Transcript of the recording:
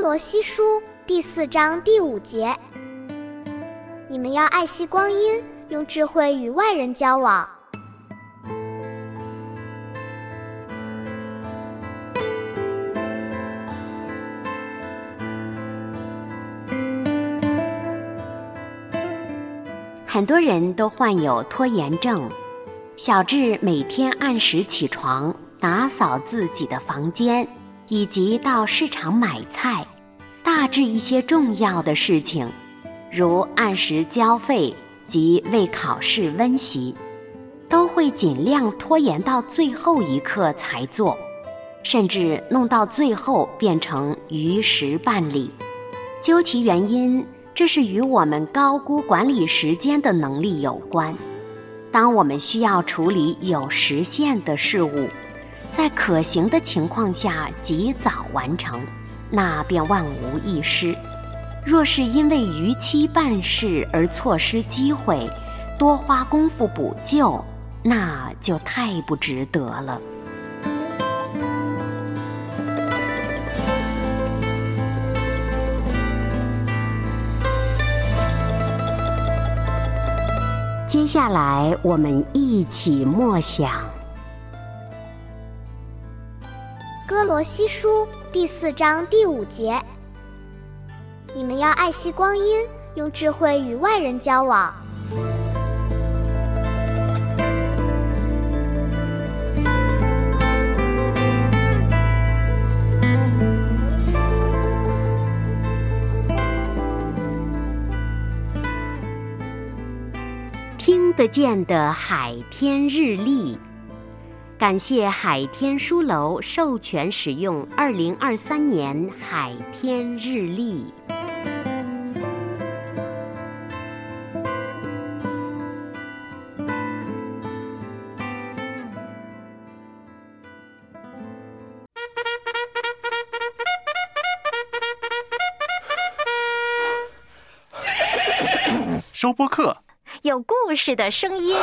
罗西书第四章第五节：你们要爱惜光阴，用智慧与外人交往。很多人都患有拖延症，小智每天按时起床，打扫自己的房间，以及到市场买菜。大致一些重要的事情，如按时交费及为考试温习，都会尽量拖延到最后一刻才做，甚至弄到最后变成逾时办理。究其原因，这是与我们高估管理时间的能力有关。当我们需要处理有时限的事物，在可行的情况下及早完成。那便万无一失。若是因为逾期办事而错失机会，多花功夫补救，那就太不值得了。接下来，我们一起默想。哥罗西书第四章第五节：你们要爱惜光阴，用智慧与外人交往。听得见的海天日历。感谢海天书楼授权使用二零二三年海天日历。收播客，有故事的声音。